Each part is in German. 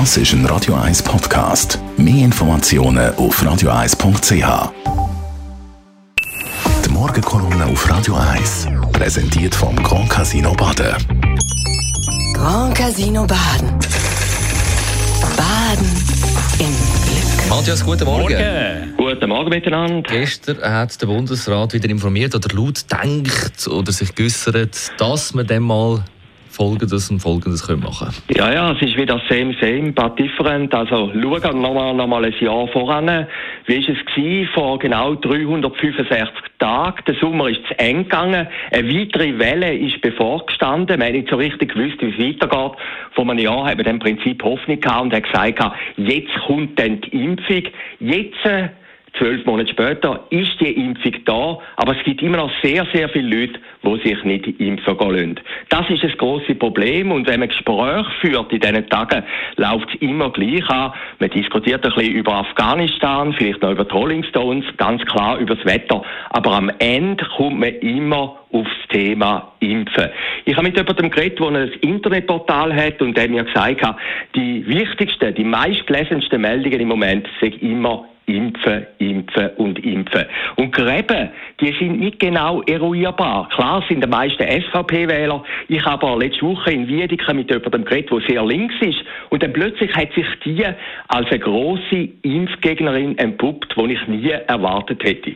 Das ist ein Radio 1 Podcast. Mehr Informationen auf radio1.ch. Die Morgenkolumne auf Radio 1 präsentiert vom Grand Casino Baden. Grand Casino Baden. Baden im Glück. Matthias, guten Morgen. Guten Morgen miteinander. Gestern hat der Bundesrat wieder informiert oder laut denkt oder sich geäußert, dass wir dem mal Folgendes und Folgendes können machen Ja, ja, es ist wieder same, same, but different. Also schauen nochmal noch mal ein Jahr voran. Wie war es gewesen? vor genau 365 Tagen? Der Sommer ist zu eng gegangen. Eine weitere Welle ist bevorgestanden. Wir haben nicht so richtig gewusst, wie es weitergeht. Vor einem Jahr haben wir im Prinzip Hoffnung gehabt und haben gesagt, jetzt kommt dann die Impfung. Jetzt äh, zwölf Monate später ist die Impfung da, aber es gibt immer noch sehr, sehr viele Leute, die sich nicht impfen lassen. Das ist ein grosses Problem und wenn man Gespräche führt in diesen Tagen, läuft es immer gleich an. Man diskutiert ein bisschen über Afghanistan, vielleicht noch über die Rolling Stones, ganz klar über das Wetter, aber am Ende kommt man immer aufs Thema Impfen. Ich habe mit jemandem geredet, der ein Internetportal hat und der mir gesagt hat, die wichtigsten, die meistgelesensten Meldungen im Moment sind immer impfen, und impfen. Und Gräben, die sind nicht genau eruierbar. Klar sind die meisten SVP-Wähler. Ich habe aber letzte Woche in Wiedeke mit jemandem geredet, der sehr links ist. Und dann plötzlich hat sich die als eine grosse Impfgegnerin entpuppt, die ich nie erwartet hätte.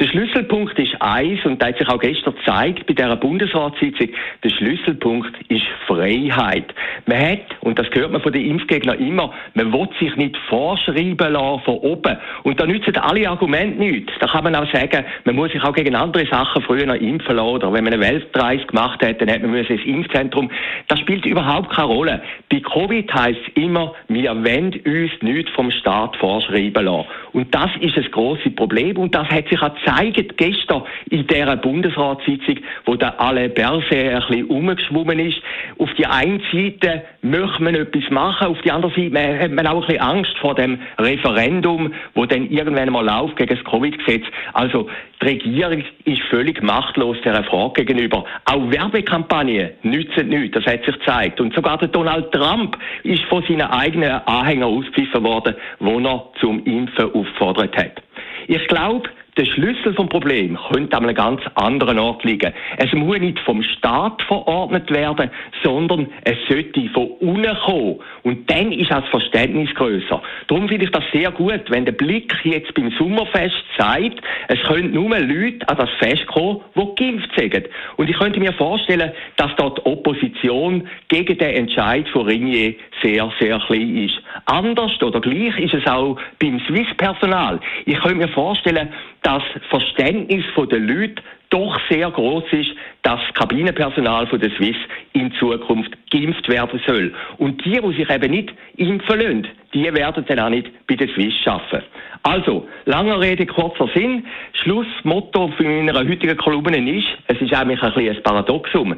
Der Schlüsselpunkt ist eins, und das hat sich auch gestern gezeigt bei dieser Bundesratssitzung, der Schlüsselpunkt ist Freiheit. Man hat, und das hört man von den Impfgegnern immer, man will sich nicht vorschreiben lassen von oben. Und da nützen alle Argumente nichts. Da kann man auch sagen, man muss sich auch gegen andere Sachen früher noch impfen lassen. Oder wenn man eine Weltreise gemacht hat, dann hat man ins Impfzentrum. Das spielt überhaupt keine Rolle. Bei Covid heisst es immer, wir wollen uns nichts vom Staat vorschreiben lassen. Und das ist das große Problem. Und das hat sich auch gezeigt gestern in dieser Bundesratssitzung, wo da alle Börse ein bisschen umgeschwommen ist. Auf die einen Seite möchte man etwas machen, auf die andere Seite hat man auch ein bisschen Angst vor dem Referendum, wo dann irgendwann mal läuft gegen das Covid-Gesetz. Also die Regierung ist völlig machtlos dieser Frage gegenüber. Auch Werbekampagnen nützen nichts, das hat sich gezeigt. Und sogar der Donald Trump ist von seinen eigenen Anhängern auspfiffen worden, wo er zum Impfen auffordert hat. Ich glaube, der Schlüssel vom Problem könnte an einem ganz anderen Ort liegen. Es muss nicht vom Staat verordnet werden, sondern es sollte von unten kommen. Und dann ist das Verständnis größer. Darum finde ich das sehr gut, wenn der Blick jetzt beim Sommerfest zeigt, es können nur Leute an das Fest kommen, die geimpft sind. Und ich könnte mir vorstellen, dass dort die Opposition gegen den Entscheid von Ringier sehr, sehr klein ist. Anders oder gleich ist es auch beim Swiss-Personal. Ich könnte mir vorstellen, das Verständnis der Leute doch sehr groß ist, dass das Kabinenpersonal von der Swiss in Zukunft geimpft werden soll. Und die, die sich eben nicht impfen lassen, die werden dann auch nicht bei der Swiss arbeiten. Also, langer Rede, kurzer Sinn. Schlussmotto für meiner heutigen Kolumne ist, es ist eigentlich ein, bisschen ein Paradoxum.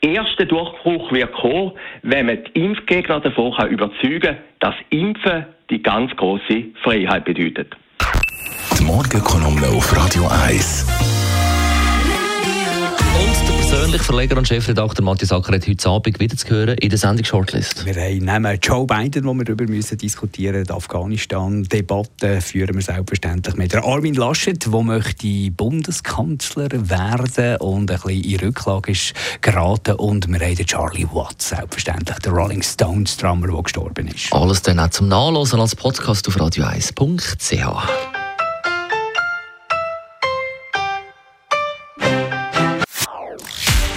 Erster Durchbruch wird kommen, wenn man die Impfgegner davon überzeugen kann, dass Impfen die ganz große Freiheit bedeutet. Morgenkolumne auf Radio 1 persönlich Verleger und Chefredakteur Matthias Acker hat heute Abend wieder zu hören in der Sendung Shortlist. Wir haben Joe Biden, wo wir darüber müssen diskutieren müssen. Die Afghanistan-Debatte führen wir selbstverständlich mit der Armin Laschet, der möchte Bundeskanzler werden und ein bisschen in Rücklage ist geraten. Und wir haben Charlie Watts, selbstverständlich, der Rolling Stones-Drummer, der gestorben ist. Alles dann auch zum Nachlesen als Podcast auf radio1.ch.